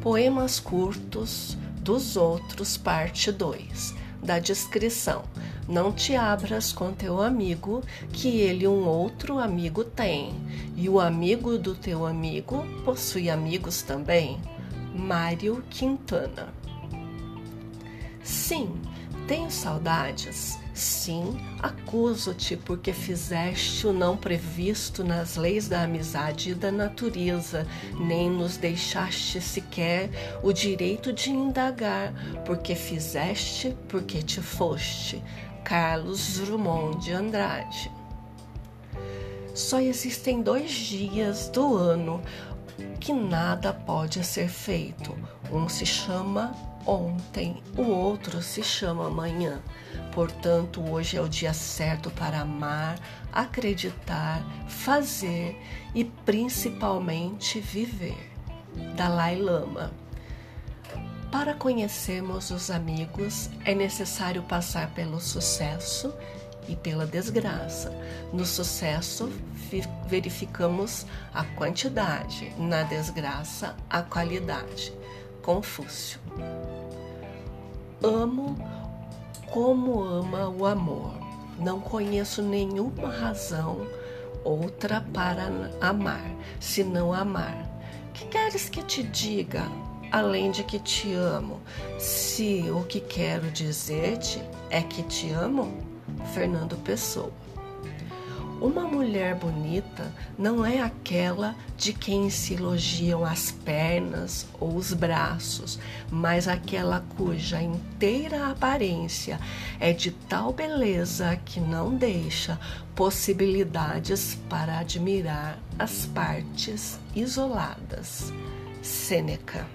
Poemas curtos dos outros, parte 2. Da descrição. Não te abras com teu amigo, que ele um outro amigo tem, e o amigo do teu amigo possui amigos também. Mário Quintana. Sim, tenho saudades. Sim, acuso-te porque fizeste o não previsto nas leis da amizade e da natureza, nem nos deixaste sequer o direito de indagar, porque fizeste, porque te foste. Carlos Drummond de Andrade. Só existem dois dias do ano que nada pode ser feito. Um se chama ontem, o outro se chama amanhã. Portanto, hoje é o dia certo para amar, acreditar, fazer e principalmente viver. Dalai Lama. Para conhecermos os amigos, é necessário passar pelo sucesso e pela desgraça. No sucesso, verificamos a quantidade, na desgraça, a qualidade. Confúcio. Amo como ama o amor. Não conheço nenhuma razão outra para amar, senão amar. Que queres que te diga? além de que te amo. Se o que quero dizer-te é que te amo, Fernando Pessoa. Uma mulher bonita não é aquela de quem se elogiam as pernas ou os braços, mas aquela cuja inteira aparência é de tal beleza que não deixa possibilidades para admirar as partes isoladas. Sêneca